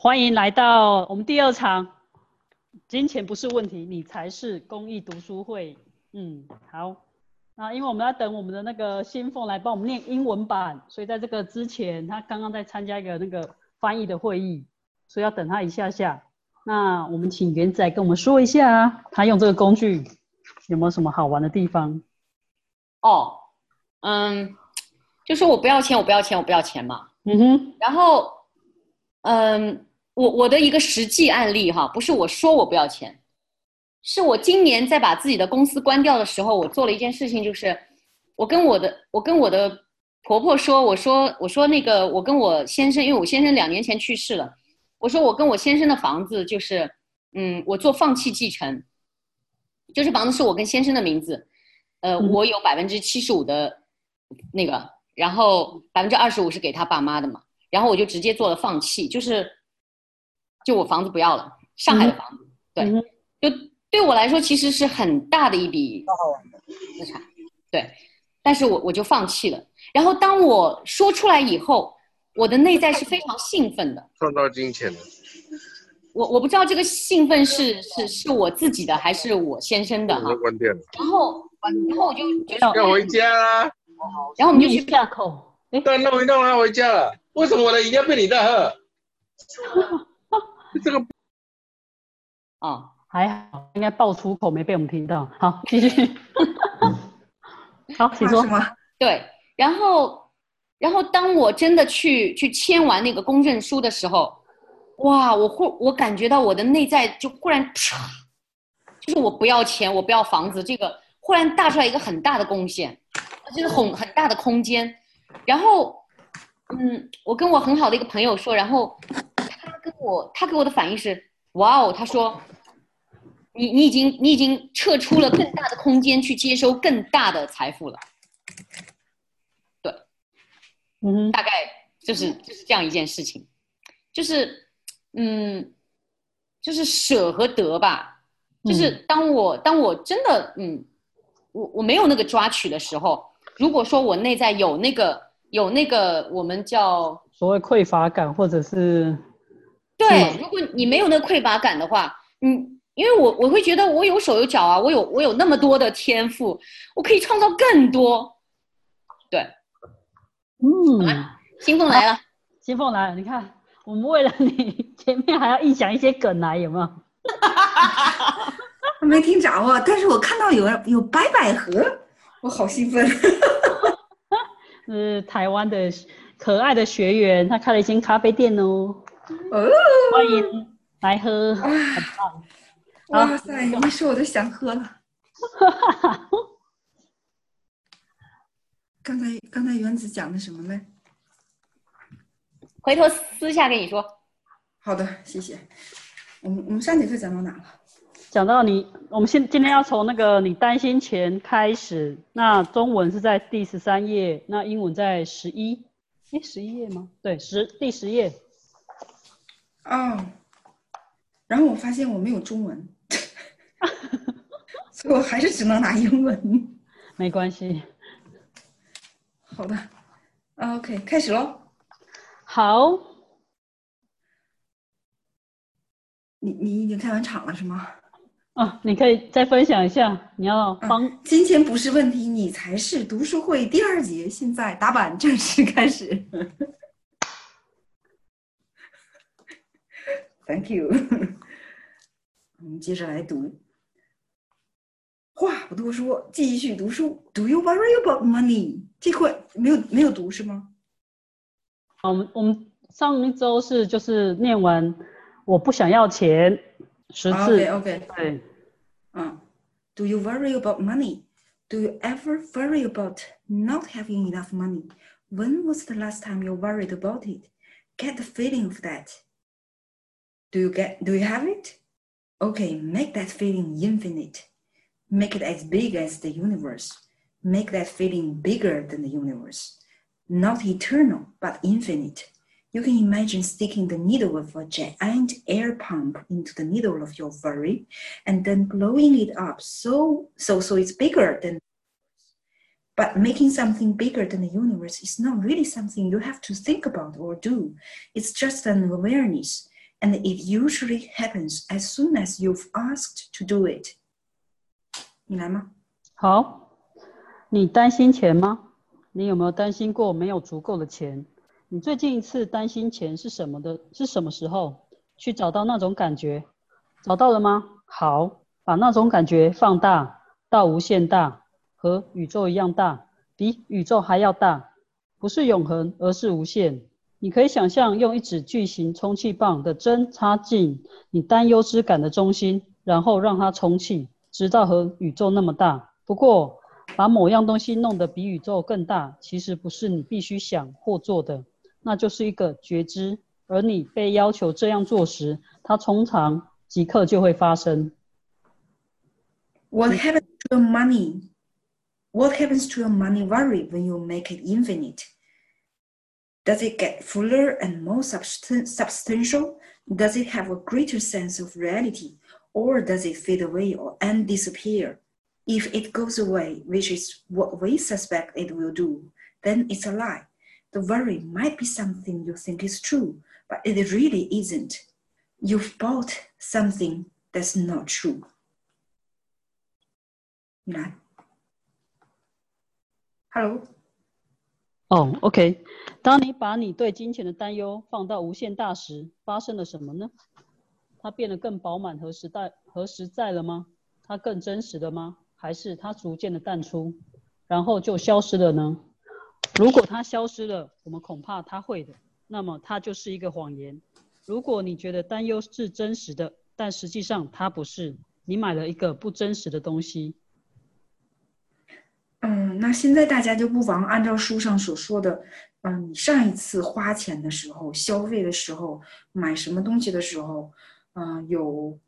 欢迎来到我们第二场。金钱不是问题，你才是公益读书会。嗯，好。那因为我们要等我们的那个新凤来帮我们念英文版，所以在这个之前，他刚刚在参加一个那个翻译的会议，所以要等他一下下。那我们请元仔跟我们说一下，他用这个工具有没有什么好玩的地方？哦，嗯，就说我不要钱，我不要钱，我不要钱嘛。嗯哼。然后，嗯。我我的一个实际案例哈，不是我说我不要钱，是我今年在把自己的公司关掉的时候，我做了一件事情，就是我跟我的我跟我的婆婆说，我说我说那个我跟我先生，因为我先生两年前去世了，我说我跟我先生的房子就是，嗯，我做放弃继承，就是房子是我跟先生的名字，呃，我有百分之七十五的那个，然后百分之二十五是给他爸妈的嘛，然后我就直接做了放弃，就是。就我房子不要了，上海的房子，对，就对我来说其实是很大的一笔资产，对，但是我我就放弃了。然后当我说出来以后，我的内在是非常兴奋的，创造金钱的。我我不知道这个兴奋是是是我自己的还是我先生的哈。关店了。然后然后我就觉得要回家啦，然后我们就去下口，但，弄一弄啊，回家了。为什么我的饮料被你在喝？这个啊还好，应该爆粗口没被我们听到。好，继续。好，请说。对，然后，然后当我真的去去签完那个公证书的时候，哇，我忽我感觉到我的内在就忽然唰，就是我不要钱，我不要房子，这个忽然大出来一个很大的贡献，就是很很大的空间。然后，嗯，我跟我很好的一个朋友说，然后。我他给我的反应是，哇哦，他说，你你已经你已经撤出了更大的空间去接收更大的财富了，对，嗯，大概就是就是这样一件事情，就是嗯，就是舍和得吧，就是当我当我真的嗯，我我没有那个抓取的时候，如果说我内在有那个有那个我们叫所谓匮乏感或者是。对，如果你没有那个匮乏感的话，嗯，因为我我会觉得我有手有脚啊，我有我有那么多的天赋，我可以创造更多。对，嗯，新凤来了，新凤来了，你看，我们为了你前面还要臆想一些梗来，有没有？我 没听着啊，但是我看到有有白百合，我好兴奋。是台湾的可爱的学员，他开了一间咖啡店哦。哦，欢迎来喝，很棒！哇塞，一说我都想喝了。刚才刚才原子讲的什么呢？回头私下跟你说。好的，谢谢。我们我们上节课讲到哪了？讲到你，我们现今天要从那个你担心钱开始。那中文是在第十三页，那英文在十一，哎，十一页吗？对，十第十页。哦，然后我发现我没有中文，所以我还是只能拿英文。没关系。好的，OK，开始喽。好。你你已经开完场了是吗？啊，你可以再分享一下。你要帮金钱不是问题，你才是读书会第二节，现在打板正式开始。Thank you。我们接着来读。话不多说，继续读书。Do you worry about money？这块没有没有读是吗？我们我们上一周是就是念完，我不想要钱十次。OK OK。对。嗯。Do you worry about money? Do you ever worry about not having enough money? When was the last time you worried about it? Get the feeling of that. Do you get do you have it? Okay, make that feeling infinite. Make it as big as the universe. Make that feeling bigger than the universe. Not eternal, but infinite. You can imagine sticking the needle of a giant air pump into the needle of your worry and then blowing it up so so so it's bigger than but making something bigger than the universe is not really something you have to think about or do. It's just an awareness and it usually happens as soon as you've asked to do it. 你来吗？好，你担心钱吗？你有没有担心过没有足够的钱？你最近一次担心钱是什么的？是什么时候？去找到那种感觉，找到了吗？好，把那种感觉放大到无限大，和宇宙一样大，比宇宙还要大，不是永恒，而是无限。你可以想象用一指巨型充气棒的针插进你担忧之感的中心，然后让它充气，直到和宇宙那么大。不过，把某样东西弄得比宇宙更大，其实不是你必须想或做的，那就是一个觉知。而你被要求这样做时，它通常即刻就会发生。What happens to your money? What happens to your money worry when you make it infinite? Does it get fuller and more substan- substantial? Does it have a greater sense of reality? Or does it fade away or and disappear? If it goes away, which is what we suspect it will do, then it's a lie. The worry might be something you think is true, but it really isn't. You've bought something that's not true.，Hello，哦，OK。当你把你对金钱的担忧放到无限大时，发生了什么呢？它变得更饱满和实在和实在了吗？它更真实了吗？还是它逐渐的淡出，然后就消失了呢？如果它消失了，我们恐怕它会的，那么它就是一个谎言。如果你觉得担忧是真实的，但实际上它不是，你买了一个不真实的东西。嗯，那现在大家就不妨按照书上所说的，嗯，你上一次花钱的时候、消费的时候、买什么东西的时候，嗯，有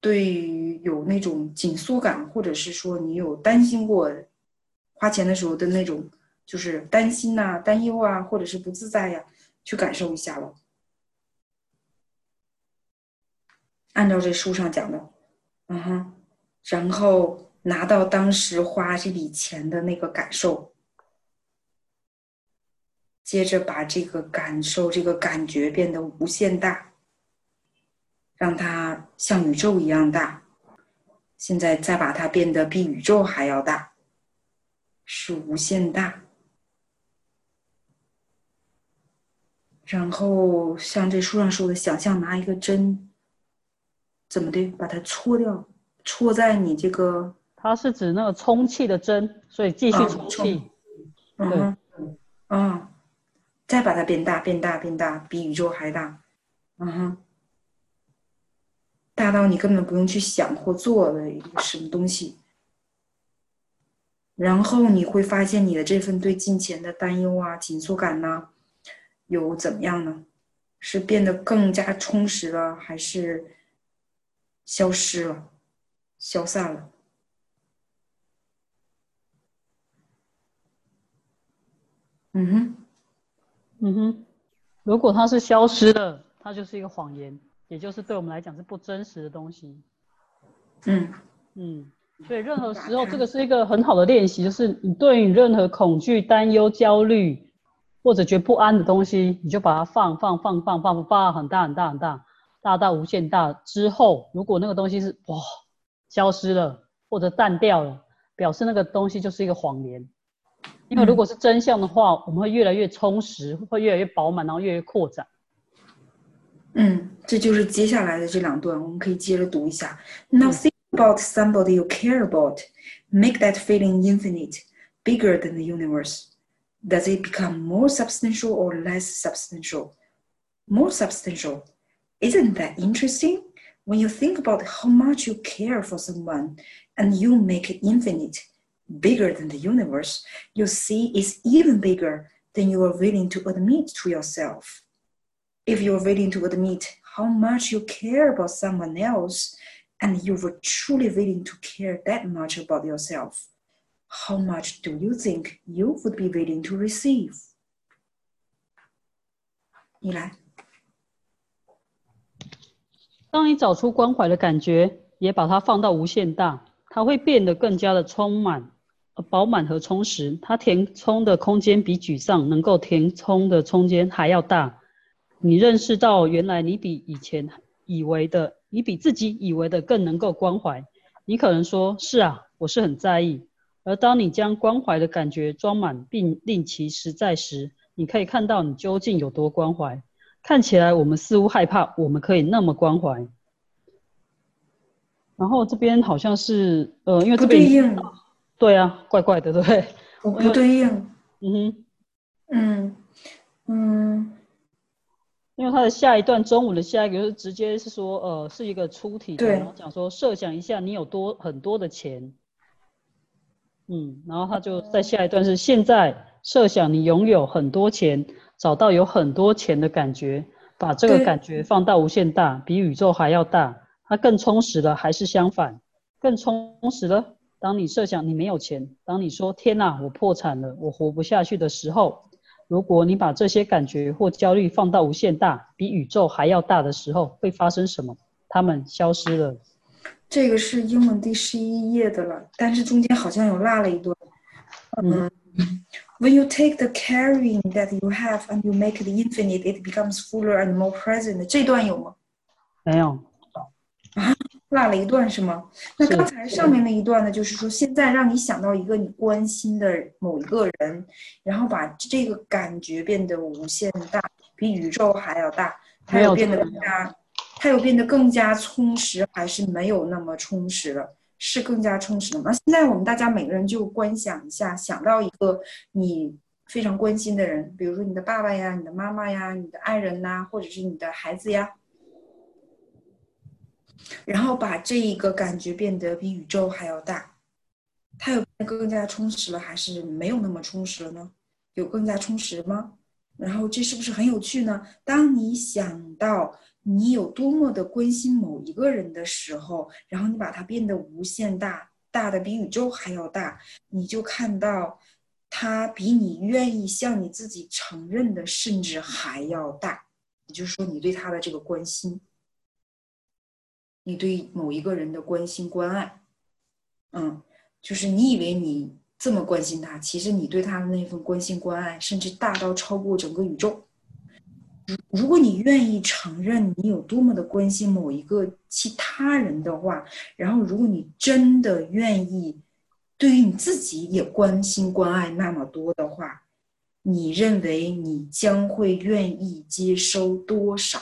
对于有那种紧缩感，或者是说你有担心过花钱的时候的那种，就是担心呐、担忧啊，或者是不自在呀、去感受一下了。按照这书上讲的，嗯哼，然后拿到当时花这笔钱的那个感受，接着把这个感受、这个感觉变得无限大，让它像宇宙一样大。现在再把它变得比宇宙还要大，是无限大。然后像这书上说的，想象拿一个针，怎么的把它戳掉，戳在你这个，它是指那个充气的针，所以继续啊充充气。嗯哼，嗯，再把它变大，变大，变大，比宇宙还大，嗯哼，大到你根本不用去想或做的一个什么东西。然后你会发现你的这份对金钱的担忧啊、紧缩感呐、有怎么样呢？是变得更加充实了，还是消失了、消散了？嗯哼，嗯哼，如果它是消失的，它就是一个谎言，也就是对我们来讲是不真实的东西。嗯嗯，所以任何时候，这个是一个很好的练习，就是你对于任何恐惧、担忧、焦虑或者觉得不安的东西，你就把它放放放放放放到很大很大很大，大到无限大之后，如果那个东西是哇消失了或者淡掉了，表示那个东西就是一个谎言。因为如果是真相的话，我们会越来越充实，会越来越饱满，然后越来越扩展。嗯，这就是接下来的这两段，我们可以接着读一下。Now think about somebody you care about. Make that feeling infinite, bigger than the universe. Does it become more substantial or less substantial? More substantial. Isn't that interesting? When you think about how much you care for someone and you make it infinite, bigger than the universe, you see it's even bigger than you are willing to admit to yourself. If you're willing to admit how much you care about someone else and you were truly willing to care that much about yourself, how much do you think you would be willing to receive? 你来，当你找出关怀的感觉，也把它放到无限大，它会变得更加的充满、呃 饱满和充实。它填充的空间比沮丧能够填充的空间还要大。你认识到原来你比以前以为的，你比自己以为的更能够关怀。你可能说：“是啊，我是很在意。”而当你将关怀的感觉装满并令其实在时，你可以看到你究竟有多关怀。看起来我们似乎害怕我们可以那么关怀。然后这边好像是呃，因为这边不对啊，怪怪的，对不对？我不对应。嗯哼，嗯嗯因为它的下一段中午的下一个就是直接是说，呃，是一个出题的，对然后讲说设想一下你有多很多的钱，嗯，然后他就在下一段是现在设想你拥有很多钱，找到有很多钱的感觉，把这个感觉放到无限大，比宇宙还要大，它更充实了，还是相反？更充实了。当你设想你没有钱，当你说天哪，我破产了，我活不下去的时候，如果你把这些感觉或焦虑放到无限大，比宇宙还要大的时候，会发生什么？它们消失了。这个是英文第十一页的了，但是中间好像有落了一段。嗯，When you take the carrying that you have and you make it infinite, it becomes fuller and more present。这段有吗？没有，落了一段是吗？那刚才上面那一段呢，就是说现在让你想到一个你关心的某一个人，然后把这个感觉变得无限大，比宇宙还要大，它没有有变得更加，它有变得更加充实，还是没有那么充实了？是更加充实了吗？现在我们大家每个人就观想一下，想到一个你非常关心的人，比如说你的爸爸呀、你的妈妈呀、你的爱人呐、或者是你的孩子呀，然后把这一个感觉变得比宇宙还要大，它有更加充实了，还是没有那么充实了呢？有更加充实吗？然后这是不是很有趣呢？当你想到你有多么的关心某一个人的时候，然后你把它变得无限大，大的比宇宙还要大，你就看到它比你愿意向你自己承认的甚至还要大。也就是说，你对他的这个关心。你对某一个人的关心关爱，嗯，就是你以为你这么关心他，其实你对他的那份关心关爱，甚至大到超过整个宇宙。如如果你愿意承认你有多么的关心某一个其他人的话，然后如果你真的愿意对于你自己也关心关爱那么多的话，你认为你将会愿意接收多少？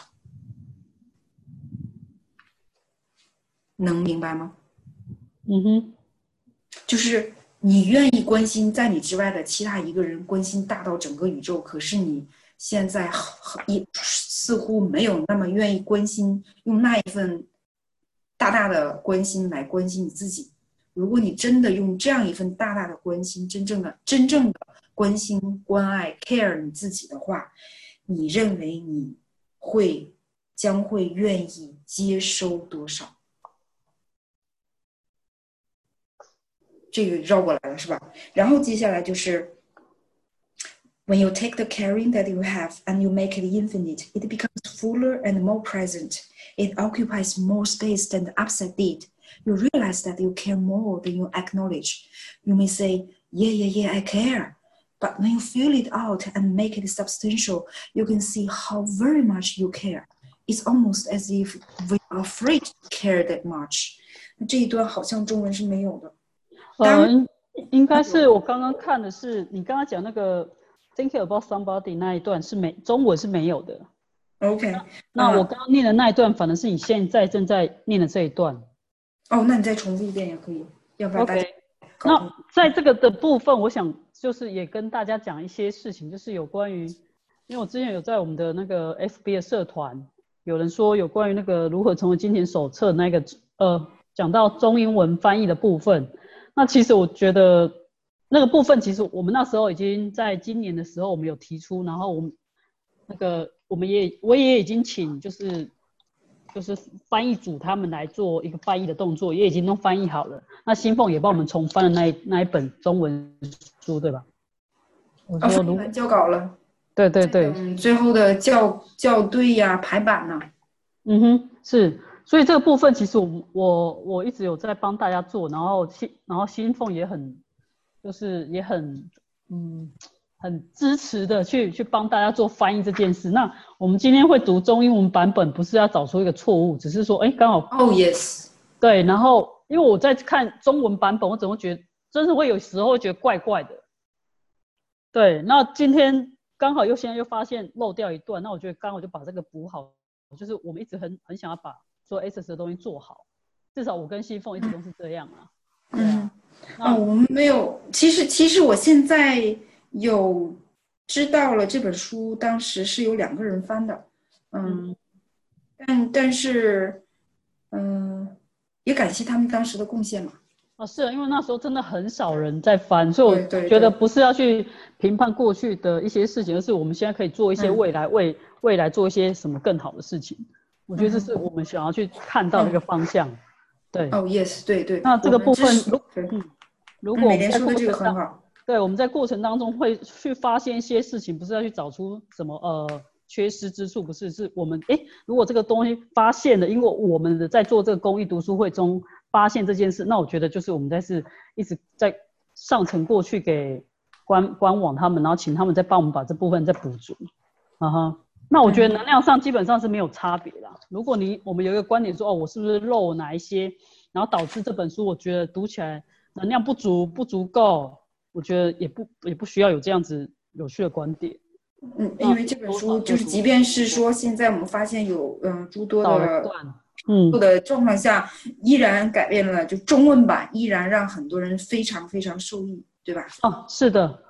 能明白吗？嗯哼，就是你愿意关心在你之外的其他一个人，关心大到整个宇宙，可是你现在很也似乎没有那么愿意关心，用那一份大大的关心来关心你自己。如果你真的用这样一份大大的关心，真正的真正的关心、关爱、care 你自己的话，你认为你会将会愿意接收多少？这个绕过来了是吧？然后接下来就是，When you take the caring that you have and you make it infinite, it becomes fuller and more present. It occupies more space than the upside did. You realize that you care more than you acknowledge. You may say, Yeah, yeah, yeah, I care. But when you feel it out and make it substantial, you can see how very much you care. It's almost as if we are afraid to care that much. 这一段好像中文是没有的。 当呃，应应该是我刚刚看的是你刚刚讲那个 thinking about somebody 那一段是没中文是没有的。OK，那我嗯刚刚念的那一段，反而是你现在正在念的这一段。哦，那你再重复一遍也可以，要不然大家 OK，那在这个的部分，我想就是也跟大家讲一些事情，就是有关于，因为我之前有在我们的那个 FB 的社团，有人说有关于那个如何成为金钱手册那个呃，讲到中英文翻译的部分。那其实我觉得那个部分，其实我们那时候已经在今年的时候我们有提出，然后我们那个我们也我也已经请就是就是翻译组他们来做一个翻译的动作，也已经都翻译好了。那新凤也帮我们重翻了那一那一本中文书，对吧？我哦，说如翻译完交稿了，对对对，嗯，最后的校校对呀、排版呐、嗯哼，是，所以这个部分其实我我我一直有在帮大家做，然后新然后新凤也很，就是也很，嗯，很支持的去去帮大家做翻译这件事。那我们今天会读中英文版本，不是要找出一个错误，只是说，哎，刚好哦，yes，对。然后因为我在看中文版本，我怎么觉得真是会有时候会觉得怪怪的。对，那今天刚好又现在又发现漏掉一段，那我觉得刚好就把这个补好，就是我们一直很很想要把做 S S 的东西做好，至少我跟西凤一直都是这样啊。嗯，啊，我们没有，其实其实我现在有知道了这本书当时是有两个人翻的，嗯，但但是，嗯，也感谢他们当时的贡献嘛。啊，是啊，因为那时候真的很少人在翻，所以我觉得不是要去评判过去的一些事情，而是我们现在可以做一些未来为未来做一些什么更好的事情。我觉得这是我们想要去看到的一个方向。对。哦，yes，对对。那这个部分，嗯，如果我们在过程当，对，我们在过程当中会去发现一些事情，不是要去找出什么呃缺失之处，不是，是我们哎，如果这个东西发现了，因为我们的在做这个公益读书会中。发现这件事，那我觉得就是我们在是一直在上层过去给官官网他们，然后请他们再帮我们把这部分再补足，啊哈。那我觉得能量上基本上是没有差别的。如果你我们有一个观点说，哦，我是不是漏哪一些，然后导致这本书我觉得读起来能量不足不足够，我觉得也不也不需要有这样子有趣的观点。嗯，因为这本书就是，即便是说现在我们发现有嗯诸多的。嗯，的状况下依然改变了，就中文版依然让很多人非常非常受益，对吧？哦，是的，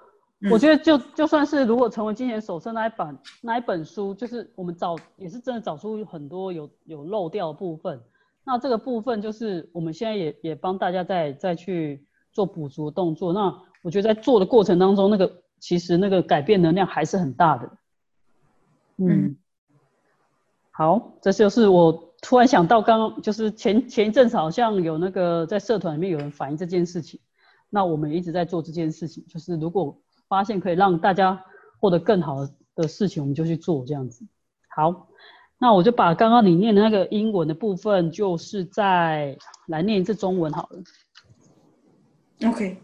我觉得就就算是如果成为金钱手册那一版那一本书，就是我们找也是真的找出很多有有漏掉的部分，那这个部分就是我们现在也也帮大家再再去做补足动作。那我觉得在做的过程当中，那个其实那个改变能量还是很大的。嗯，好，这就是我。突然想到，刚刚就是前前一阵子好像有那个在社团里面有人反映这件事情，那我们一直在做这件事情，就是如果发现可以让大家获得更好的事情，我们就去做这样子。好，那我就把刚刚你念的那个英文的部分，就是在来念一次中文好了。OK。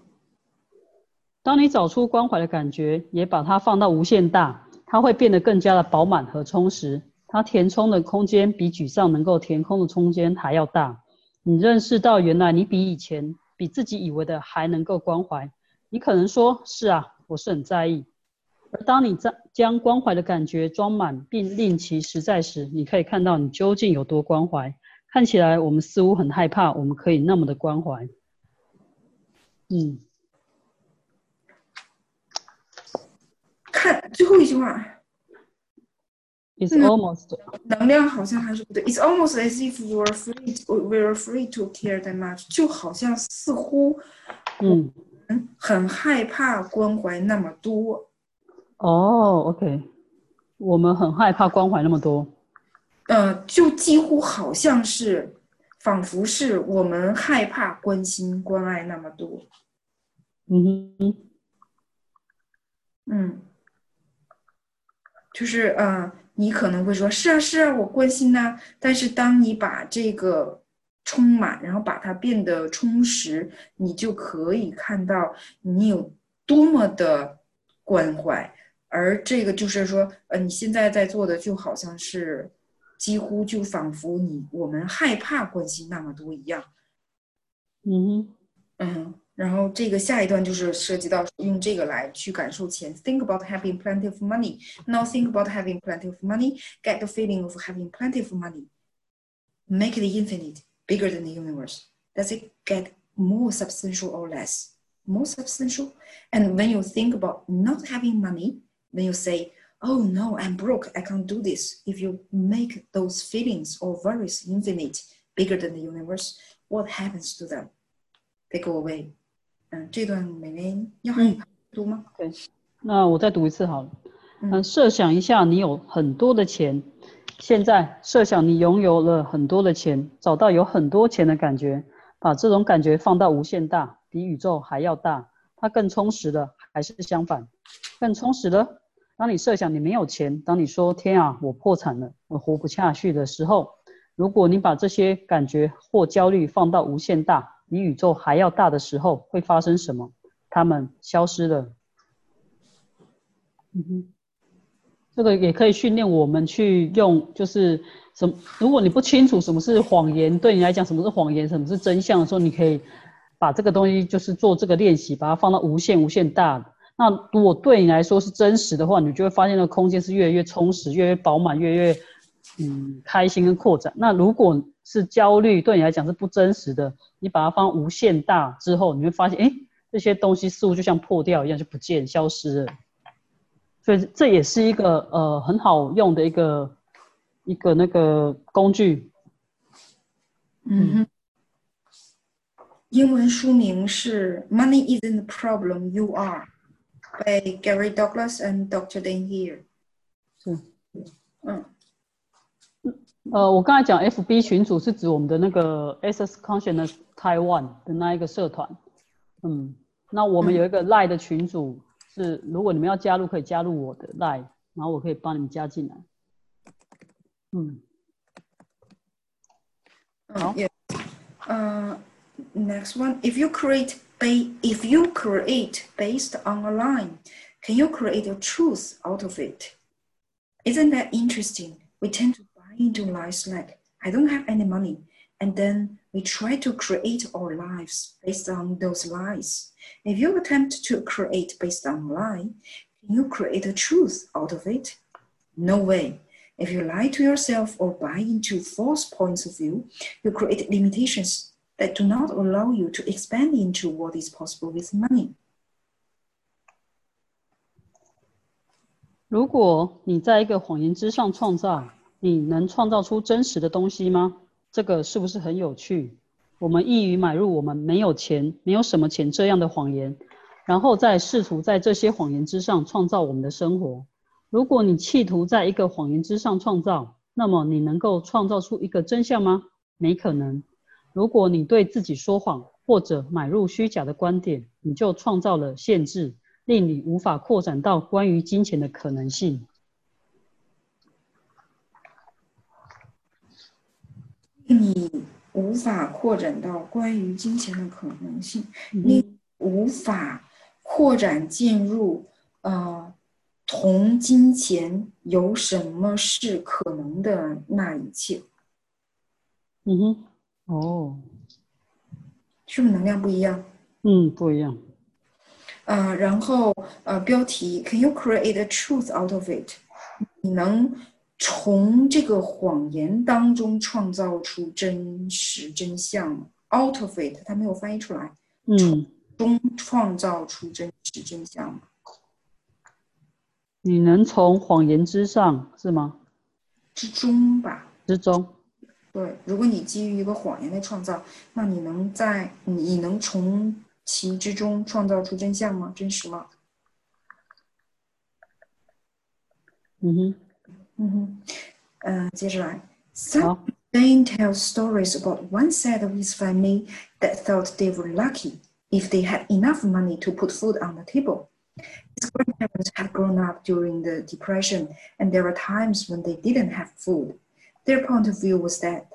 当你找出关怀的感觉，也把它放到无限大，它会变得更加的饱满和充实。它填充的空间比沮丧能够填空的空间还要大。你认识到原来你比以前、比自己以为的还能够关怀。你可能说：“是啊，我是很在意。”而当你在将关怀的感觉装满并令其实在时，你可以看到你究竟有多关怀。看起来我们似乎很害怕，我们可以那么的关怀。嗯，看最后一句话。It's almost 能量好像还是不对。It's almost as if we're free, we we're free to care that much，就好像似乎，嗯，很害怕关怀那么多。哦，OK，我们很害怕关怀那么多。呃，就几乎好像是，仿佛是我们害怕关心关爱那么多。嗯哼，嗯，就是嗯。你可能会说：“是啊，是啊，我关心呐。”但是当你把这个充满，然后把它变得充实，你就可以看到你有多么的关怀。而这个就是说，呃，你现在在做的就好像是，几乎就仿佛你我们害怕关心那么多一样。嗯嗯。然后这个下一段就是涉及到用这个来去感受钱。Think about having plenty of money. Now think about having plenty of money. Get the feeling of having plenty of money. Make it infinite, bigger than the universe. Does it get more substantial or less? More substantial. And when you think about not having money, when you say, "Oh no, I'm broke. I can't do this." If you make those feelings or worries infinite, bigger than the universe, what happens to them? They go away. 嗯，这段美美要读吗？对，那我再读一次好了。嗯，设想一下，你有很多的钱， 现在设想你拥有了很多的钱，找到有很多钱的感觉，把这种感觉放到无限大，比宇宙还要大，它更充实的还是相反？更充实的。当你设想你没有钱，当你说天啊，我破产了，我活不下去的时候，如果你把这些感觉或焦虑放到无限大。比宇宙还要大的时候会发生什么？他们消失了。嗯哼，这个也可以训练我们去用，就是什么？如果你不清楚什么是谎言，对你来讲什么是谎言，什么是真相的时候，你可以把这个东西就是做这个练习，把它放到无限无限大。那如果对你来说是真实的话，你就会发现那个空间是越来越充实，越来越饱满，越来越嗯开心跟扩展。那如果是焦虑，对你来讲是不真实的，你把它放无限大之后，你会发现，哎，这些东西似乎就像破掉一样，就不见消失了。所以这也是一个呃很好用的一个一个那个工具。嗯哼。英文书名是《Money Isn't the Problem, You Are》by Gary Douglas and Dr. Dan Here。是。嗯。呃，我刚才讲 FB 群组是指我们的那个 SS Consciousness Taiwan 的那一个社团。嗯。那我们有一个 Line 的群组。是，如果你们要加入，可以加入我的 line，然后我可以帮你们加进来。嗯，好。呃，next one, if you create ba if you create based on a line, can you create a truth out of it? Isn't that interesting? We tend to buy into lies like I don't have any money, and then we try to create our lives based on those lies. If you attempt to create based on lie, can you create a truth out of it? No way. If you lie to yourself or buy into false points of view, you create limitations that do not allow you to expand into what is possible with money. 如果你在一个谎言之上创造，你能创造出真实的东西吗？ 这个是不是很有趣？我们易于买入我们没有钱、没有什么钱这样的谎言，然后再试图在这些谎言之上创造我们的生活。如果你企图在一个谎言之上创造，那么你能够创造出一个真相吗？没可能。如果你对自己说谎或者买入虚假的观点，你就创造了限制，令你无法扩展到关于金钱的可能性。你无法扩展到关于金钱的可能性，你无法扩展进入呃同金钱有什么是可能的那一切。嗯哼，哦，是不是能量不一样？嗯，不一样。呃，然后呃，标题：Can you create a truth out of it？你能？从这个谎言当中创造出真实真相，out of it，它没有翻译出来。嗯，中创造出真实真相。你能从谎言之上是吗？之中吧。之中。对，如果你基于一个谎言的创造，那你能在你能从其之中创造出真相吗？真实吗？嗯哼。Mm-hmm. Uh, Some Dane tells stories about one side of his family that thought they were lucky if they had enough money to put food on the table. His grandparents had grown up during the Depression, and there were times when they didn't have food. Their point of view was that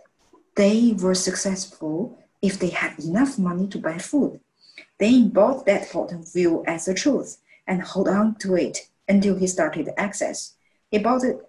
they were successful if they had enough money to buy food. They bought that point of view as a truth and hold on to it until he started access. He bought it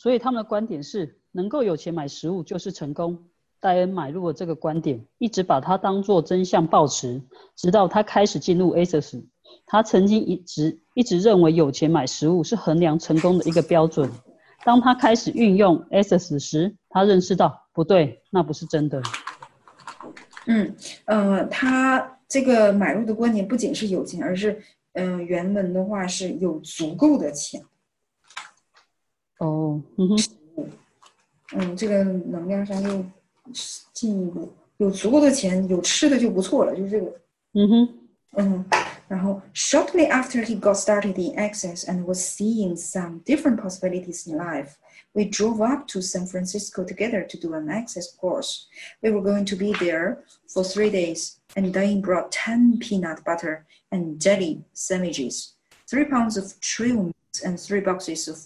所以他们的观点是，能够有钱买食物就是成功。戴恩买入了这个观点，一直把它当作真相抱持，直到他开始进入 ASUS。他曾经一直一直认为有钱买食物是衡量成功的一个标准。当他开始运用 ASUS 时，他认识到不对，那不是真的。嗯，呃，他这个买入的观点不仅是有钱，而是，嗯，原文的话是有足够的钱。哦，嗯哼，嗯，这个能量上又进一步有足够的钱，有吃的就不错了，就是这个。嗯哼，嗯， 然后 shortly after he got started in Access and was seeing some different possibilities in life, we drove up to San Francisco together to do an Access course. We were going to be there for three days, and Diane brought 10 peanut butter and jelly sandwiches, three pounds of trail mix, and three boxes of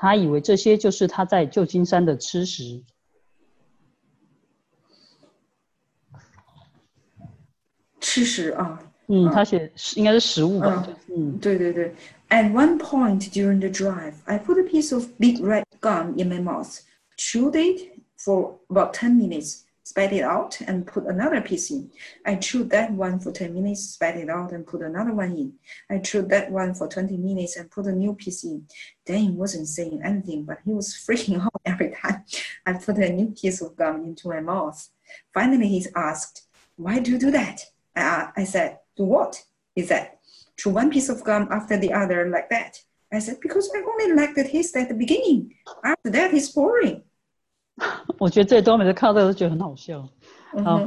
他以为这些就是他在旧金山的吃食。吃食啊，嗯，他写应该是食物吧？嗯，对对对。At one point during the drive, I put a piece of big red gum in my mouth, chewed it for about ten minutes, spat it out, and put another piece in. I chewed that one for 10 minutes, spat it out, and put another one in. I chewed that one for 20 minutes and put a new piece in. Dane wasn't saying anything, but he was freaking out every time I put a new piece of gum into my mouth. Finally, he asked, Why do you do that? I, I said, Do what? He said, Chew one piece of gum after the other like that. I said, Because I only like the taste at the beginning. After that, it's boring. 我觉得最多每次看到这个都觉得很好笑。好，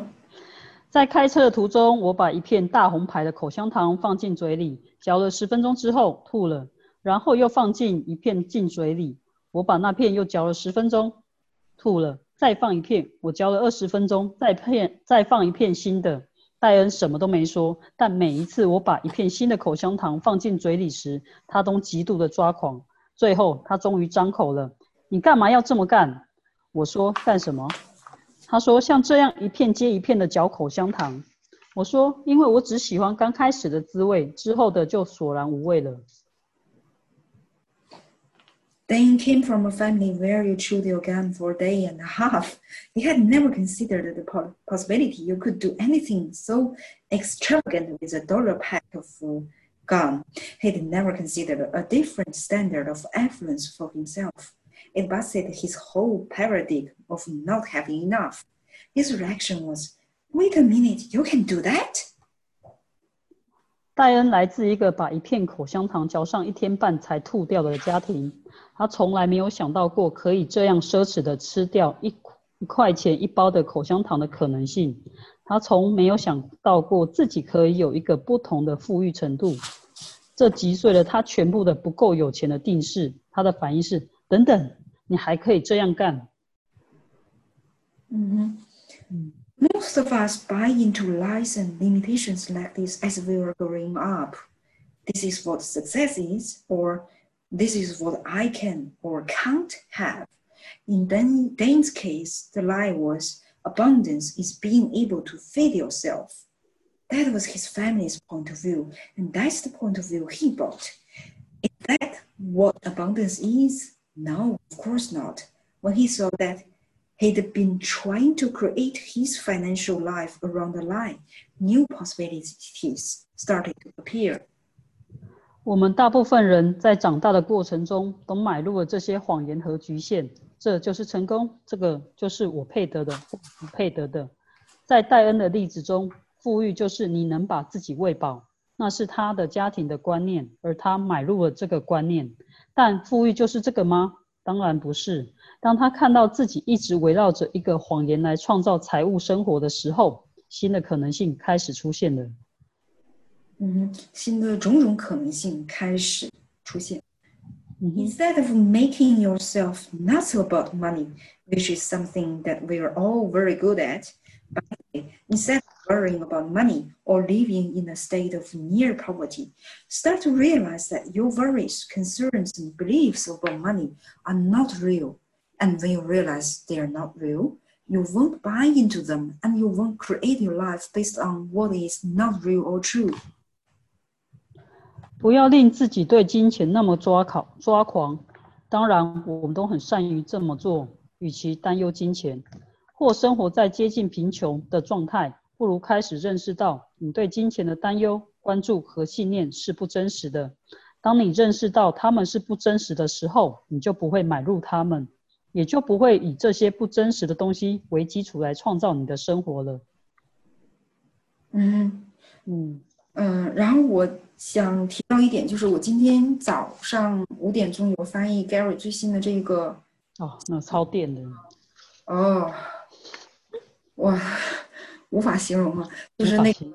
在开车的途中，我把一片大红牌的口香糖放进嘴里，嚼了十分钟之后吐了，然后又放进一片进嘴里，我把那片又嚼了十分钟，吐了，再放一片，我嚼了二十分钟，再片再放一片新的。戴恩什么都没说，但每一次我把一片新的口香糖放进嘴里时，他都极度的抓狂。最后，他终于张口了：“你干嘛要这么干？”我说：“干什么？”他说：“像这样一片接一片的嚼口香糖。”我说：“因为我只喜欢刚开始的滋味，之后的就索然无味了。” Dane came from a family where you chewed your gum for a day and a half. He had never considered the possibility you could do anything so extravagant with a dollar pack of uh, gum. He'd never considered a different standard of affluence for himself. It busted his whole paradigm of not having enough. His reaction was, Wait a minute, you can do that? 戴恩来自一个把一片口香糖嚼上一天半才吐掉的家庭。他从来没有想到过可以这样奢侈的吃掉一一块钱一包的口香糖的可能性。他从没有想到过自己可以有一个不同的富裕程度。这击碎了他全部的不够有钱的定式。他的反应是：等等，你还可以这样干。嗯哼。Most of us buy into lies and limitations like this as we are growing up. This is what success is, or this is what I can or can't have. In Dan, Dane's case, the lie was abundance is being able to feed yourself. That was his family's point of view, and that's the point of view he brought. Is that what abundance is? No, of course not. When he saw that he'd been trying to create his financial life around the lie, new possibilities started to appear. 我们大部分人在长大的过程中都买入了这些谎言和局限，这就是成功，这个就是我配得的，不配得的。在戴恩的例子中，富裕就是你能把自己喂饱， 那是他的家庭的观念，而他买入了这个观念。但富裕就是这个吗？当然不是。当他看到自己一直围绕着一个谎言来创造财务生活的时候，新的可能性开始出现了。嗯，新的种种可能性开始出现。Instead of making yourself nuts about money, which is something that we are all very good at, but instead of worrying about money or living in a state of near poverty, start to realize that your worries, concerns, and beliefs about money are not real. And when you realize they are not real, you won't buy into them and you won't create your life based on what is not real or true. 不要令自己对金钱那么抓考抓狂。当然，我们都很善于这么做。与其担忧金钱，或生活在接近贫穷的状态， 不如开始认识到你对金钱的担忧关注和信念是不真实的。当你认识到他们是不真实的时候，你就不会买入他们，也就不会以这些不真实的东西为基础来创造你的生活了。嗯嗯嗯，然后我想提到一点，就是我今天早上五点钟有翻译 Gary 最新的这个哦，那超电的，哦，哇，无法形容啊，就是那个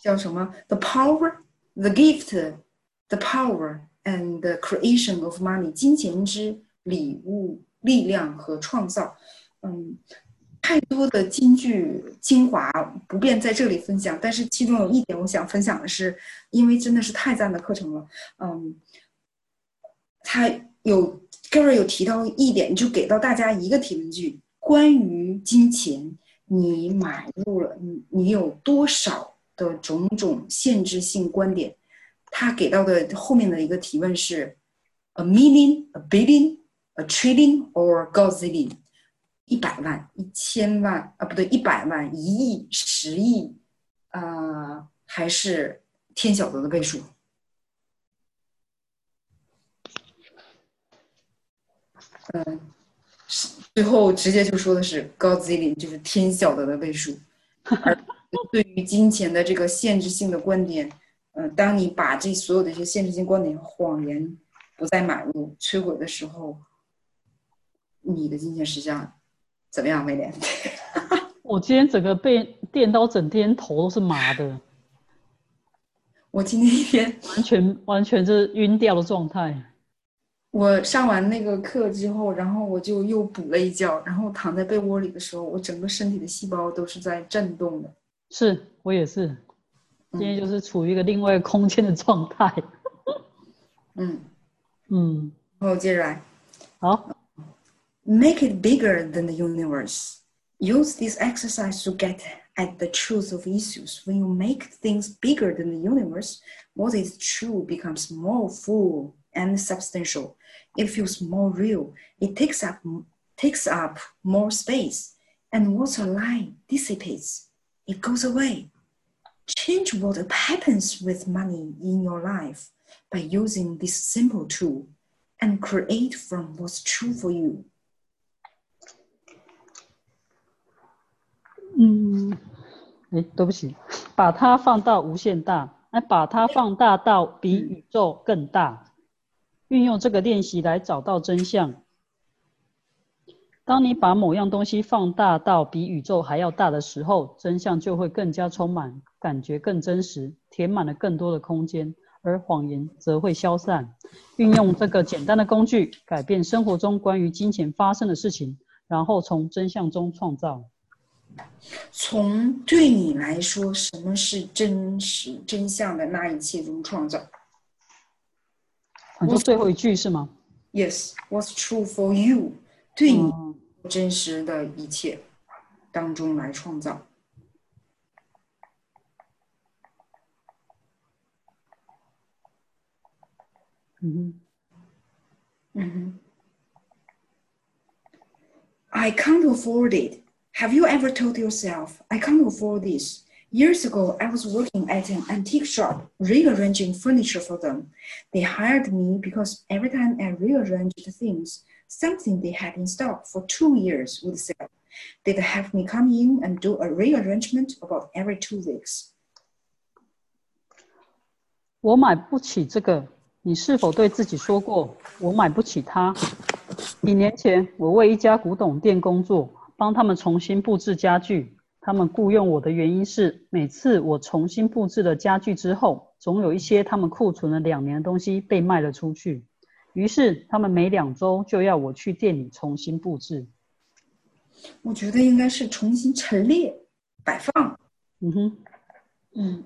叫什么？The power, the gift, the power and the creation of money，金钱之礼物、力量和创造。嗯，太多的金句精华不便在这里分享，但是其中有一点我想分享的是，因为真的是太赞的课程了。嗯，他有 Gary 有提到一点，就给到大家一个提问句：关于金钱，你买入了你你有多少的种种限制性观点？他给到的后面的一个提问是：a million, a billion, a trillion or gazillion？一百万、一千万啊，不对，一百万、一亿、十亿，呃，还是天晓得的倍数？嗯，最后直接就说的是 gazillion，就是天晓得的倍数。而对于金钱的这个限制性的观点，呃，当你把这所有的一些限制性观点、谎言不再买入、摧毁的时候，你的金钱实际上怎么样，威廉？我今天整个被电到，整天头都是麻的，我今天一天，完全完全是晕掉的状态。我上完那个课之后，然后我就又补了一觉，然后躺在被窝里的时候，我整个身体的细胞都是在震动的。是我也是，今天就是处于一个另外一个空间的状态。嗯，嗯，然后接着来好，，make it bigger than the universe. Use this exercise to get at the truth of issues. When you make things bigger than the universe, what is true becomes more full and substantial. It feels more real. It takes up takes up more space, and what's a lie dissipates. It goes away. Change what happens with money in your life by using this simple tool and create from what's true for you. 嗯，哎，对不起，把它放到无限大，哎，把它放大到比宇宙更大。 运用这个练习来找到真相。当你把某样东西放大到比宇宙还要大的时候，真相就会更加充满，感觉更真实，填满了更多的空间，而谎言则会消散。运用这个简单的工具，改变生活中关于金钱发生的事情，然后从真相中创造。从对你来说，什么是真实真相的那一切中创造你说最后一句是吗？ ？Yes, what's true for you？对你嗯真实的一切当中来创造。嗯哼。嗯哼。I can't afford it. Have you ever told yourself, I can't afford this? Years ago, I was working at an antique shop, rearranging furniture for them. They hired me because every time I rearranged things, something they had in stock for two years would sell. They'd have me come in and do a rearrangement about every two weeks. 我买不起这个，你是否对自己说过我买不起它？几年前，我为一家古董店工作，帮他们重新布置家具。 他们雇佣我的原因是，每次我重新布置了家具之后，总有一些他们库存了两年的东西被卖了出去。于是，他们每两周就要我去店里重新布置。我觉得应该是重新陈列、摆放。嗯哼， Mm.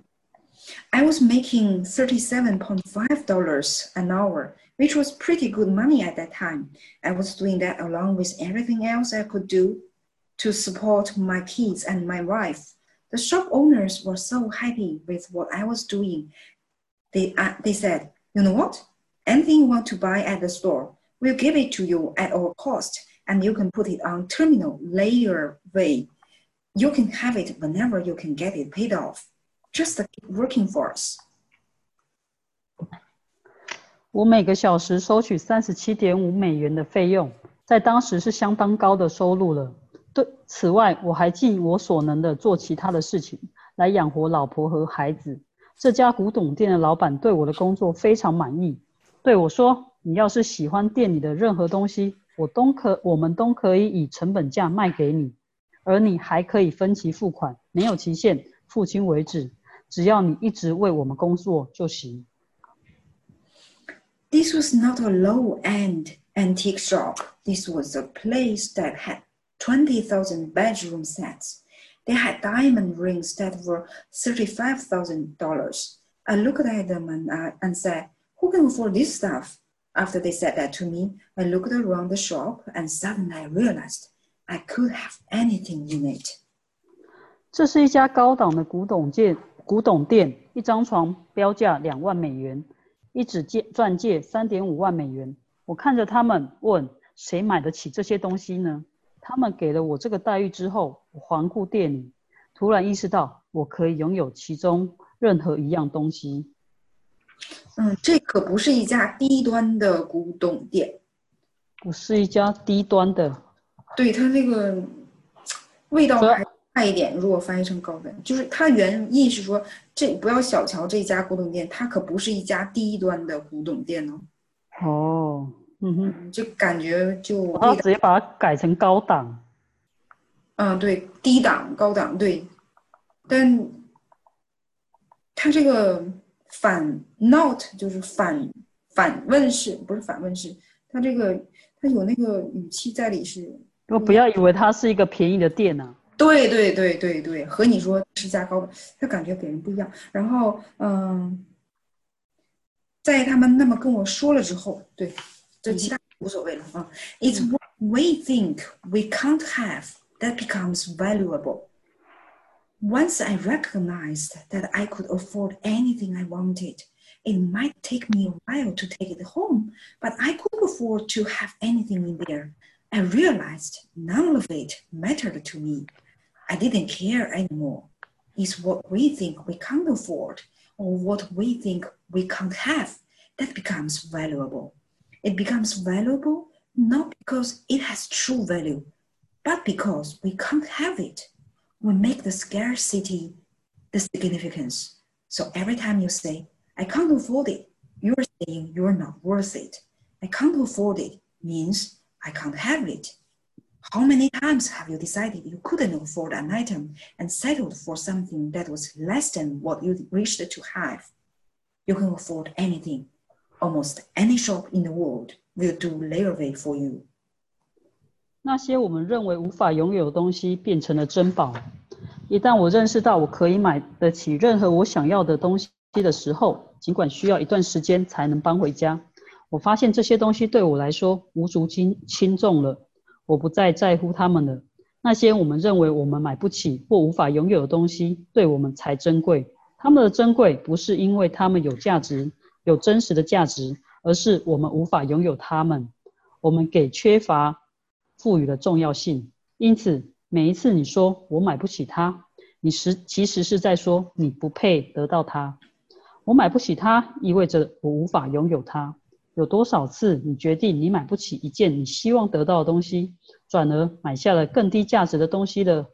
I was making $37.5 an hour, which was pretty good money at that time. I was doing that along with everything else I could do to support my kids and my wife. The shop owners were so happy with what I was doing. They, uh, they said, You know what? Anything you want to buy at the store, we'll give it to you at our cost, and you can put it on terminal layer way. You can have it whenever you can get it paid off. Just keep working for us. 我每个小时收取三十七点五美元的费用，在当时是相当高的收入了。 对，此外我还尽我所能的做其他的事情来养活老婆和孩子。这家古董店的老板对我的工作非常满意，对我说：“你要是喜欢店里的任何东西，我都可，我们都可以以成本价卖给你，而你还可以分期付款，没有期限，付清为止。只要你一直为我们工作就行。” This was not a low-end antique shop. This was a place that had 20,000 bedroom sets. They had diamond rings that were $35,000. I looked at them and, I, and said, Who can afford this stuff? After they said that to me, I looked around the shop and suddenly I realized I could have anything in it. 这是一家高档的古董店，古董店，一张床标价两万美元，一纸戒钻戒三点五万美元。我看着他们，问谁买得起这些东西呢？ 他们给了我这个待遇之后，我环顾店里，突然意识到我可以拥有其中任何一样东西。嗯，这可不是一家低端的古董店，不是一家低端的。对它那个味道还差一点。如果翻译成高端，就是它原意是说，这不要小瞧这家古董店，它可不是一家低端的古董店哦。哦。嗯哼，就感觉就，然后直接把它改成高档。嗯，对，低档、高档，对。但它这个反 not 就是反反问式，不是反问式。它这个它有那个语气在里是。我不要以为它是一个便宜的店呢。对对对对对，和你说是价高的，它感觉给人不一样。然后嗯，在他们那么跟我说了之后，对。这其他无所谓了啊。It's what we think we can't have that becomes valuable. Once I recognized that I could afford anything I wanted, it might take me a while to take it home, but I could afford to have anything in there. I realized none of it mattered to me. I didn't care anymore. It's what we think we can't afford or what we think we can't have that becomes valuable. It becomes valuable not because it has true value, but because we can't have it. We make the scarcity the significance. So every time you say, I can't afford it, you're saying you're not worth it. I can't afford it means I can't have it. How many times have you decided you couldn't afford an item and settled for something that was less than what you wished to have? You can afford anything, Almost any shop in the world will do layaway for you。那些我们认为无法拥有的东西变成了珍宝。一旦我认识到我可以买得起任何我想要的东西的时候，尽管需要一段时间才能搬回家，我发现这些东西对我来说无足轻轻重了。我不再在乎它们了。那些我们认为我们买不起或无法拥有的东西，对我们才珍贵。它们的珍贵不是因为它们有价值。有真实的价值，而是我们无法拥有它们。我们给缺乏赋予了重要性，因此每一次你说我买不起它，你实其实是在说你不配得到它。我买不起它，意味着我无法拥有它。有多少次你决定你买不起一件你希望得到的东西，转而买下了更低价值的东西的？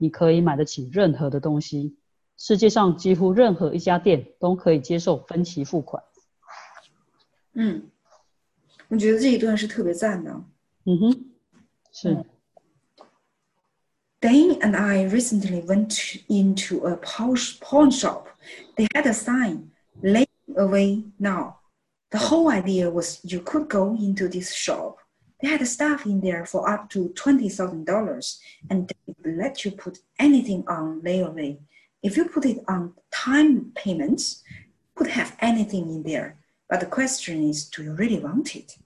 你可以买得起任何的东西。世界上几乎任何一家店都可以接受分期付款。嗯，我觉得这一段是特别赞的。嗯哼，是。Dane and I recently went into a pawn shop. They had a sign, "Lay away now." The whole idea was you could go into this shop. They had stuff in there for up to twenty thousand dollars, and they would let you put anything on layaway. If you put it on time payments, could have anything in there. But the question is, do you really want it?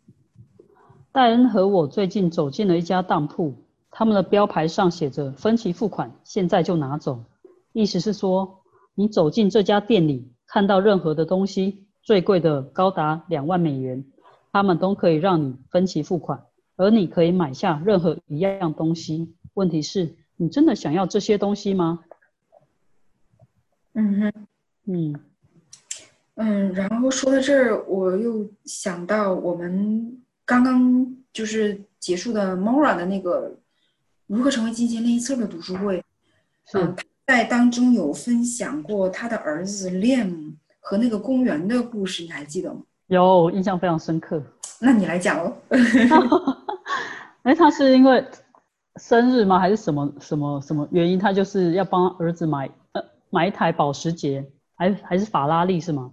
戴恩和我最近走进了一家当铺，他们的标牌上写着“分期付款，现在就拿走”，意思是说，你走进这家店里，看到任何的东西，最贵的高达两万美元，他们都可以让你分期付款，而你可以买下任何一样东西。问题是，你真的想要这些东西吗？嗯哼，嗯嗯，然后说到这儿，我又想到我们刚刚就是结束的 Mora 的那个如何成为金钱练习册的读书会，是嗯，他在当中有分享过他的儿子 Liam 和那个公园的故事，你还记得吗？有印象非常深刻。那你来讲哦。哎，他是因为生日吗？还是什么什么什么原因？他就是要帮儿子买呃买一台保时捷，还还是法拉利是吗？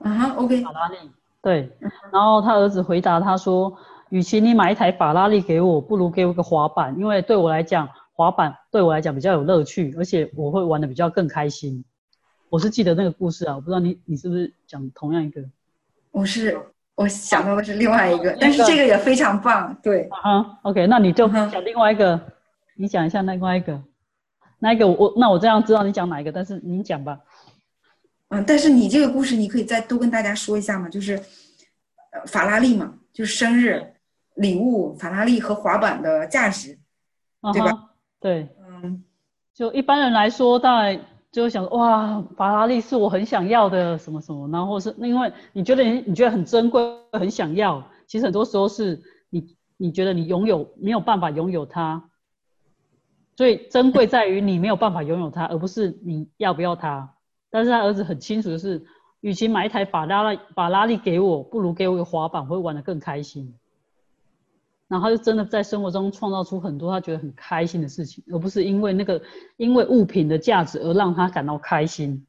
啊哈，OK，法拉利，对。然后他儿子回答他说：“与其你买一台法拉利给我，不如给我个滑板，因为对我来讲，滑板对我来讲比较有乐趣，而且我会玩的比较更开心。”我是记得那个故事啊，我不知道你你是不是讲同样一个？我是我想到的是另外一个，但是这个也非常棒，对。啊，OK，那你就讲另外一个，你讲一下另外一个，那一个我我那我这样知道你讲哪一个，但是你讲吧。嗯，但是你这个故事你可以再多跟大家说一下嘛，就是呃法拉利嘛，就是生日礼物，法拉利和滑板的价值。对吧？对，嗯就一般人来说，当然就会想哇，法拉利是我很想要的什么什么，然后或是因为你觉得你你觉得很珍贵，很想要，其实很多时候是你你觉得你拥有没有办法拥有它，所以珍贵在于你没有办法拥有它，而不是你要不要它。但是他儿子很清楚的是，与其买一台法拉利法拉利给我，不如给我一个滑板，我会玩得更开心。然后他就真的在生活中创造出很多他觉得很开心的事情，而不是因为那个因为物品的价值而让他感到开心。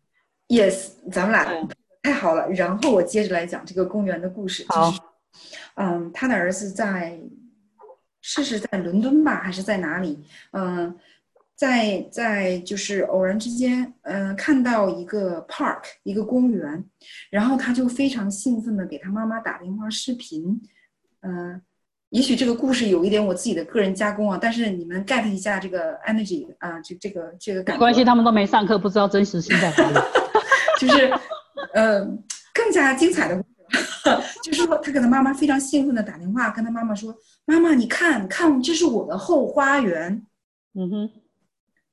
，yes，咱们俩太好了。然后我接着来讲这个公园的故事。好就是，嗯，他的儿子在是是在伦敦吧，还是在哪里？嗯，在在就是偶然之间，嗯，看到一个 park 一个公园，然后他就非常兴奋的给他妈妈打电话视频，嗯。也许这个故事有一点我自己的个人加工啊，但是你们 get 一下这个 energy 啊，这这个这个感觉。没关系，他们都没上课，不知道真实性在哪里。就是，呃，更加精彩的故事，就是说他跟他妈妈非常兴奋的打电话跟他妈妈说：“妈妈，你看看，这是我的后花园。嗯哼，”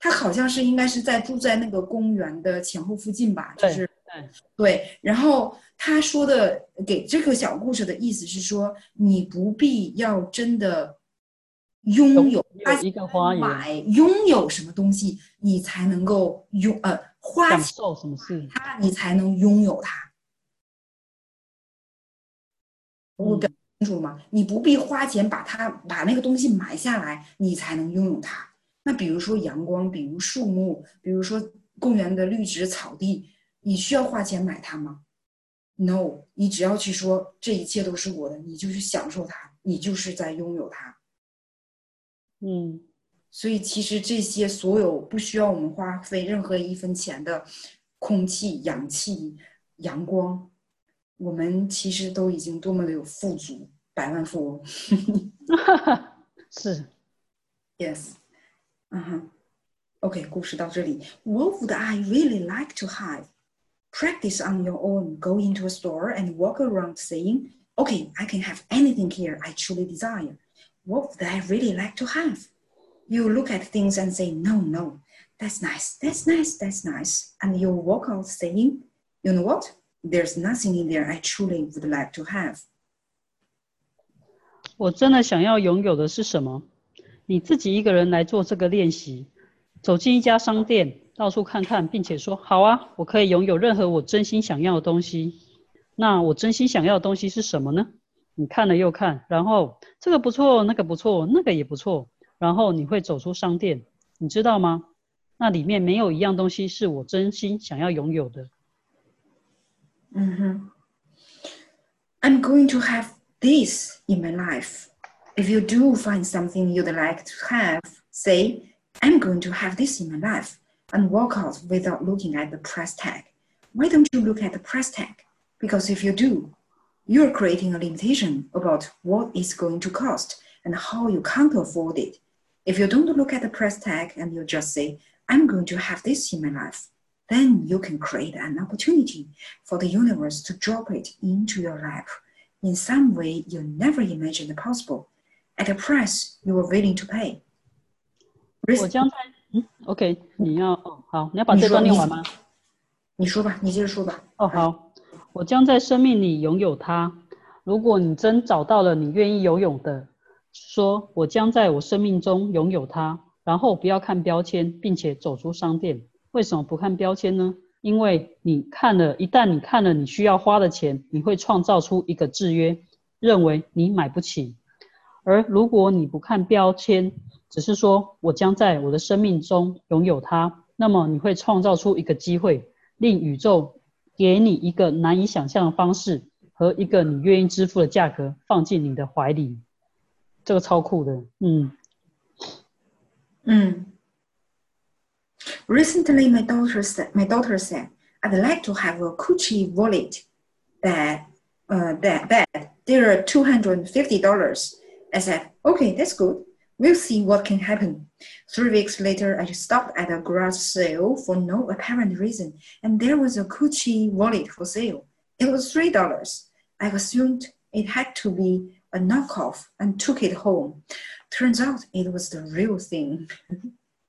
他好像是应该是在住在那个公园的前后附近吧，就对是对，对。然后他说的给这个小故事的意思是说，你不必要真的拥有有一个花园，买拥有什么东西，你才能够拥呃花享钱受什么事？它，你才能拥有它。我表清楚吗？你不必花钱把它把那个东西买下来，你才能拥有它。那比如说阳光，比如树木，比如说公园的绿植草地，你需要花钱买它吗？No，你只要去说这一切都是我的，你就去享受它，你就是在拥有它。嗯，所以其实这些所有不需要我们花费任何一分钱的空气、氧气、阳光，我们其实都已经多么的有富足，百万富翁。是 Yes，嗯哼。OK，故事到这里。What would I really like to have? Practice on your own. Go into a store and walk around saying, "Okay, I can have anything here I truly desire." What would I really like to have? You look at things and say, "No, no, that's nice, that's nice, that's nice," and you walk out saying, "You know what? There's nothing in there I truly would like to have." 我真的想要拥有的是什么？你自己一个人来做这个练习，走进一家商店，到处看看，并且说：“好啊，我可以拥有任何我真心想要的东西。”那我真心想要的东西是什么呢？你看了又看，然后这个不错，那个不错，那个也不错，然后你会走出商店，你知道吗？那里面没有一样东西是我真心想要拥有的。Hmm I'm going to have this in my life. If you do find something you'd like to have, say, I'm going to have this in my life, and walk out without looking at the price tag. Why don't you look at the price tag? Because if you do, you're creating a limitation about what it's going to cost and how you can't afford it. If you don't look at the price tag and you just say, I'm going to have this in my life, then you can create an opportunity for the universe to drop it into your lap in some way you never imagined possible, at a price you were willing to pay. 我将在嗯，OK，你要哦好，你要把这你说你段念完吗？你说吧，你接着说吧。哦，好。 我将在生命里拥有它。如果你真找到了你愿意拥有的，说我将在我生命中拥有它。然后不要看标签，并且走出商店。 为什么不看标签呢？因为你看了一旦你看了你需要花的钱，你会创造出一个制约，认为你买不起。而如果你不看标签，只是说我将在我的生命中拥有它，那么你会创造出一个机会，令宇宙给你一个难以想象的方式和一个你愿意支付的价格放进你的怀里。这个超酷的，嗯。嗯 Recently, my daughter said, my daughter said, I'd like to have a Gucci wallet that, uh, that, that there are $250. I said, okay, that's good. We'll see what can happen. Three weeks later, I stopped at a garage sale for no apparent reason, and there was a Gucci wallet for sale. It was $3. I assumed it had to be a knockoff and took it home. Turns out it was the real thing.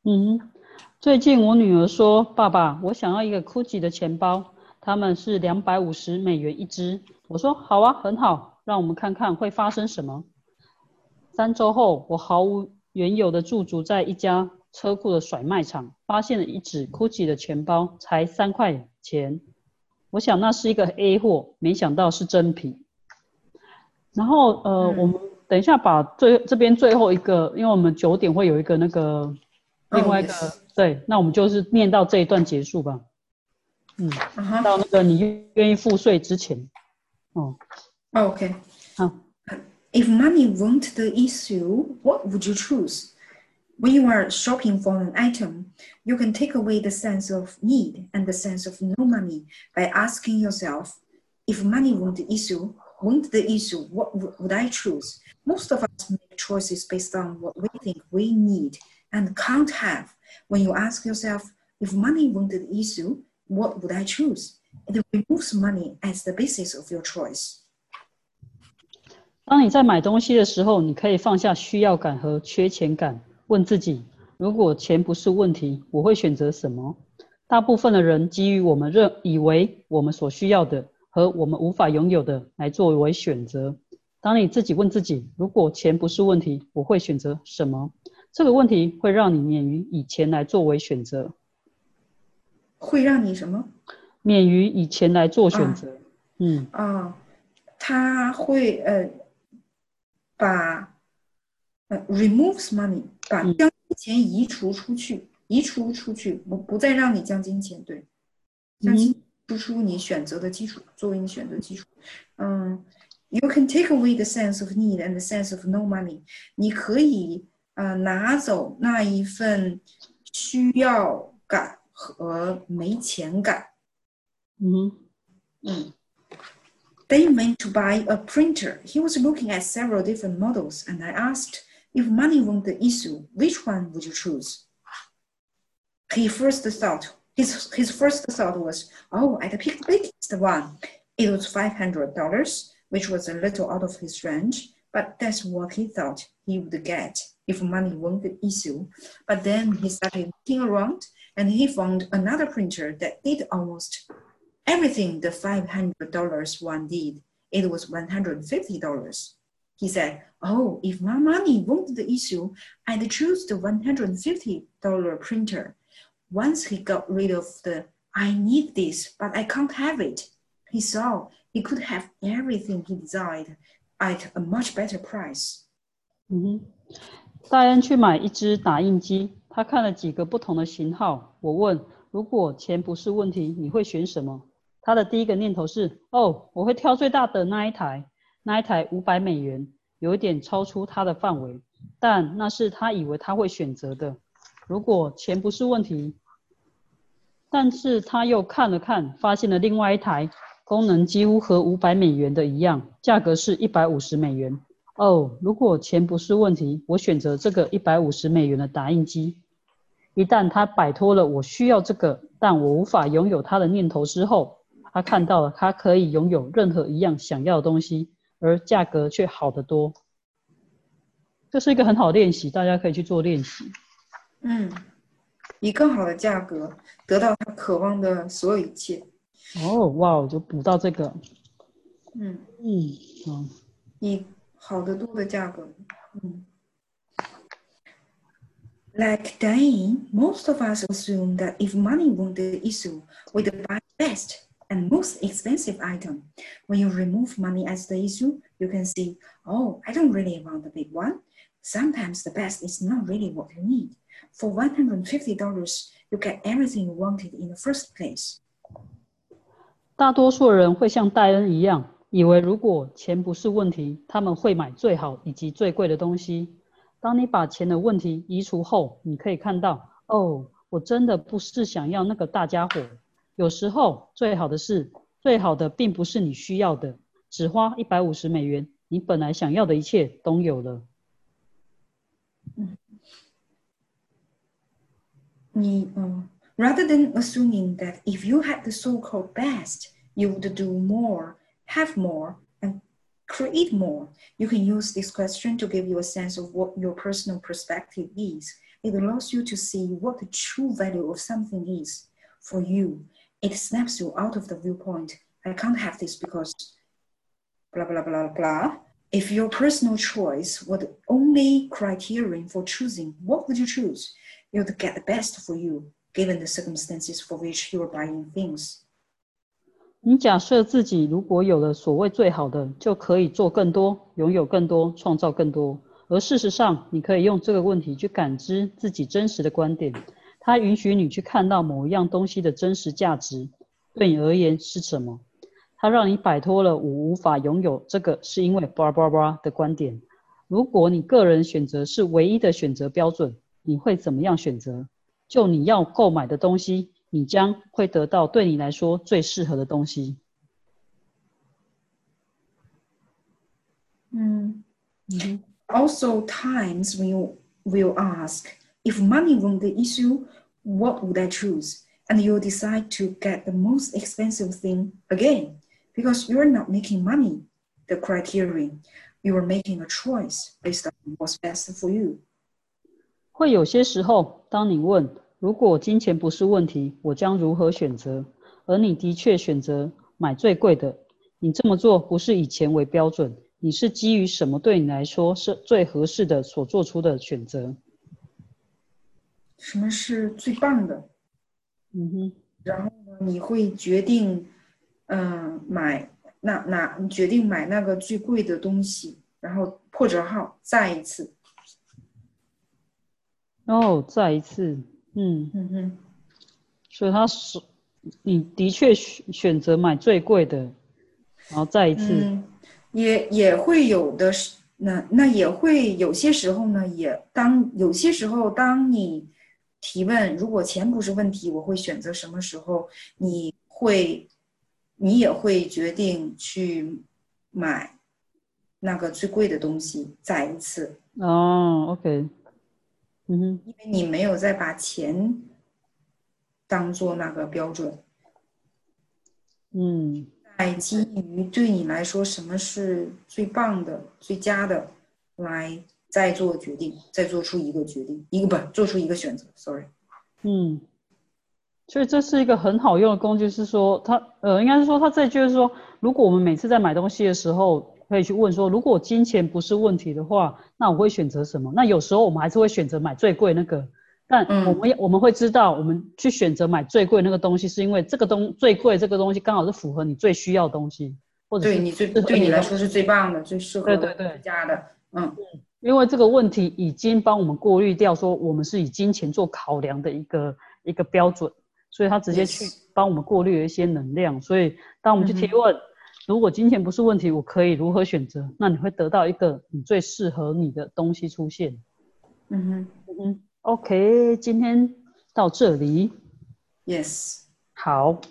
嗯，最近我女儿说：“爸爸，我想要一个 Gucci 的钱包，他们是两百五十美元一只。”我说：“好啊，很好，让我们看看会发生什么。”三周后，我毫无缘由的驻足在一家车库的甩卖场，发现了一只 Gucci 的钱包，才三块钱。我想那是一个 A 货，没想到是真皮。然后呃，我们。等一下，把最这边最后一个，因为我们九点会有一个那个另外一个，对，那我们就是念到这一段结束吧。嗯，到那个你愿意付税之前。哦。Okay. 好。If money weren't the issue, what would you choose? When you are shopping for an item, you can take away the sense of need and the sense of no money by asking yourself, if money weren't the issue, weren't the issue, what would I choose? Most of us make choices based on what we think we need and can't have. When you ask yourself, if money weren't the issue, what would I choose? It removes money as the basis of your choice. 当你在买东西的时候，你可以放下需要感和缺钱感，问自己：如果钱不是问题，我会选择什么？大部分的人基于我们认以为我们所需要的和我们无法拥有的来作为选择。当你自己问自己，如果钱不是问题，我会选择什么？ 这个问题会让你免于以前来作为选择。会让你什么？免于以前来做选择。嗯。啊，他会呃，把呃 removes money，把将金钱移除出去，移除出去，不不再让你将金钱对，将金输出你选择的基础，作为你选择基础。嗯。You can take away the sense of need and the sense of no money。你可以呃拿走那一份需要感和没钱感。嗯嗯。They went to buy a printer. He was looking at several different models, and I asked, if money weren't the issue, which one would you choose? He first thought, his, his first thought was, oh, I'd pick the biggest one. It was $500 which was a little out of his range, but that's what he thought he would get if money weren't the issue. But then he started looking around and he found another printer that did almost everything the $500 one did. It was $150. He said, Oh, if my money weren't the issue, I'd choose the $150 printer. Once he got rid of the I need this, but I can't have it, he saw he could have everything he desired at a much better price. 嗯哼，戴恩去买一支打印机，他看了几个不同的型号。我问：如果钱不是问题，你会选什么？他的第一个念头是：哦，我会挑最大的那一台，那一台五百美元，有一点超出他的范围，但那是他以为他会选择的。如果钱不是问题，但是他又看了看，发现了另外一台。功能几乎和五百美元的一样，价格是一百五十美元。哦，如果钱不是问题，我选择这个一百五十美元的打印机。一旦他摆脱了我需要这个，但我无法拥有它的念头之后，他看到了他可以拥有任何一样想要的东西，而价格却好得多。这是一个很好的练习，大家可以去做练习。嗯，以更好的价格得到他渴望的所有一切。哦，哇，我就补到这个，嗯，嗯，好，以 好得多的价格，嗯。Like Diane, most of us assume that if money weren't the issue, we'd buy best and most expensive item. When you remove money as the issue, you can see, oh, I don't really want the big one. Sometimes the best is not really what you need. For $150, you get everything you wanted in the first place. 大多数人会像戴恩一样， 以为如果钱不是问题，他们会买最好以及最贵的东西。当你把钱的问题移除后，你可以看到，哦，我真的不是想要那个大家伙。有时候，最好的是，最好的并不是你需要的，只花一百五十美元，你本来想要的一切都有了。你嗯，rather than assuming that if you had the so-called best, you would do more, have more, and create more. You can use this question to give you a sense of what your personal perspective is. It allows you to see what the true value of something is for you. It snaps you out of the viewpoint. I can't have this because blah blah blah blah. If your personal choice were the only criterion for choosing, what would you choose? You'd get the best for you, given the circumstances for which you are buying things. 你假设自己如果有了所谓最好的，就可以做更多，拥有更多，创造更多。而事实上，你可以用这个问题去感知自己真实的观点。它允许你去看到某一样东西的真实价值，对你而言是什么？它让你摆脱了我无法拥有这个是因为叭叭叭的观点。如果你个人选择是唯一的选择标准，你会怎么样选择？就你要购买的东西。你将会得到对你来说最适合的东西。嗯嗯。Also, times when you will ask, if money weren't the issue, what would I choose? And you'll decide to get the most expensive thing again, because you're not making money the criterion. You are making a choice based on what's best for you. 会有些时候，当你问 如果金钱不是问题，我将如何选择？而你的确选择买最贵的。你这么做不是以钱为标准，你是基于什么对你来说是最合适的所做出的选择？什么是最棒的？嗯哼。然后呢？你会决定，嗯，买那那，你决定买那个最贵的东西，然后破折号再一次。哦，再一次。嗯嗯嗯，所以他是你的确选选择买最贵的，然后再一次，也也会有的是，那那也会有些时候呢，也当有些时候当你提问如果钱不是问题，我会选择什么时候？你会你也会决定去买那个最贵的东西，再一次哦，OK。嗯哼，因为你没有再把钱当做那个标准，嗯，在基于对你来说什么是最棒的、最佳的，来再做决定，再做出一个决定，一个不做出一个选择。Sorry，嗯，所以这是一个很好用的工具，是说它呃，应该是说它这就是说，如果我们每次在买东西的时候。可以去问说，如果金钱不是问题的话，那我会选择什么？那有时候我们还是会选择买最贵那个，但我们我们会知道，我们去选择买最贵那个东西，是因为这个东最贵这个东西刚好是符合你最需要的东西，或者对你最对你来说是最棒的、最适合对对对。家的，嗯，因为这个问题已经帮我们过滤掉，说我们是以金钱做考量的一个一个标准，所以他直接去帮我们过滤了一些能量，所以当我们去提问。如果金钱不是问题，我可以如何选择？那你会得到一个你最适合你的东西出现。嗯哼，嗯哼，OK，今天到这里。Yes，好。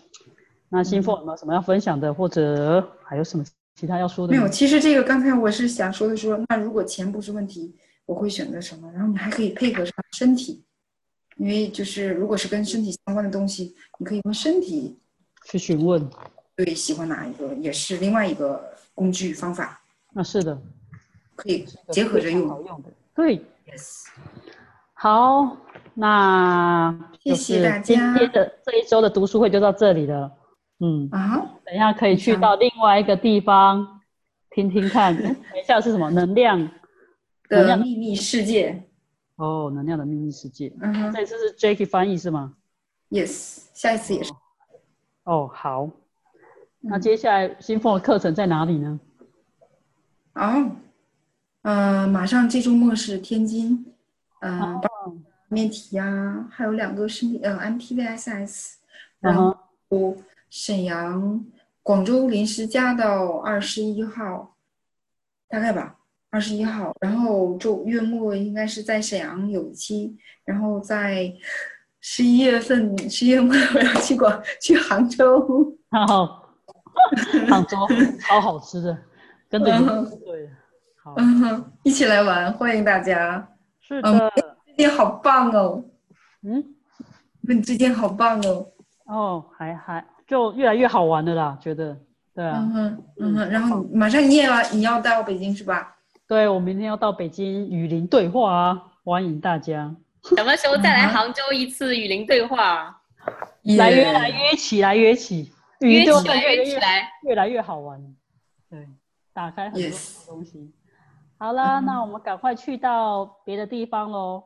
那新凤有没有什么要分享的，或者还有什么其他要说的？没有，其实这个刚才我是想说的，说那如果钱不是问题，我会选择什么？然后你还可以配合上身体，因为就是如果是跟身体相关的东西，你可以用身体去询问。对，喜欢哪一个也是另外一个工具方法。那是的，可以结合着用。好用的，对，yes。好，那谢谢大家。今天的这一周的读书会就到这里了。嗯，啊，等一下可以去到另外一个地方听听看。等一下是什么？能量能量的秘密世界。哦，能量的秘密世界。嗯哼这次是 Jackie 翻译是吗？，yes，下一次也是。哦，好。那嗯接下来新凤的课程在哪里呢？哦，呃，马上这周末是天津，呃，哦面题啊，还有两个是呃 MTVSS，嗯然后，沈阳、广州临时加到二十一号，大概吧，二十一号。然后周月末应该是在沈阳有一期，然后在十一月份十一月末我要去广去杭州。然后 杭州超好吃的，跟着对。好，嗯哼，一起来玩，欢迎大家！是的，最近好棒哦，嗯，你最近好棒哦。哦，还还就越来越好玩的啦，觉得，对啊嗯，哼，嗯哼，然后马上你也要你要到北京是吧？对我明天要到北京雨林对话啊，欢迎大家什么时候再来杭州一次雨林对话？来约耶来约起来约起，雨约林对话起来，越约起来！越来越好玩，对，打开很多东西。好啦，嗯那我们赶快去到别的地方喽。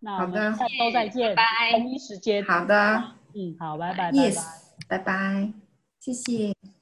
那我好的们下周再见，拜拜同一时间。好的嗯，好，拜拜，拜拜。拜拜，谢谢。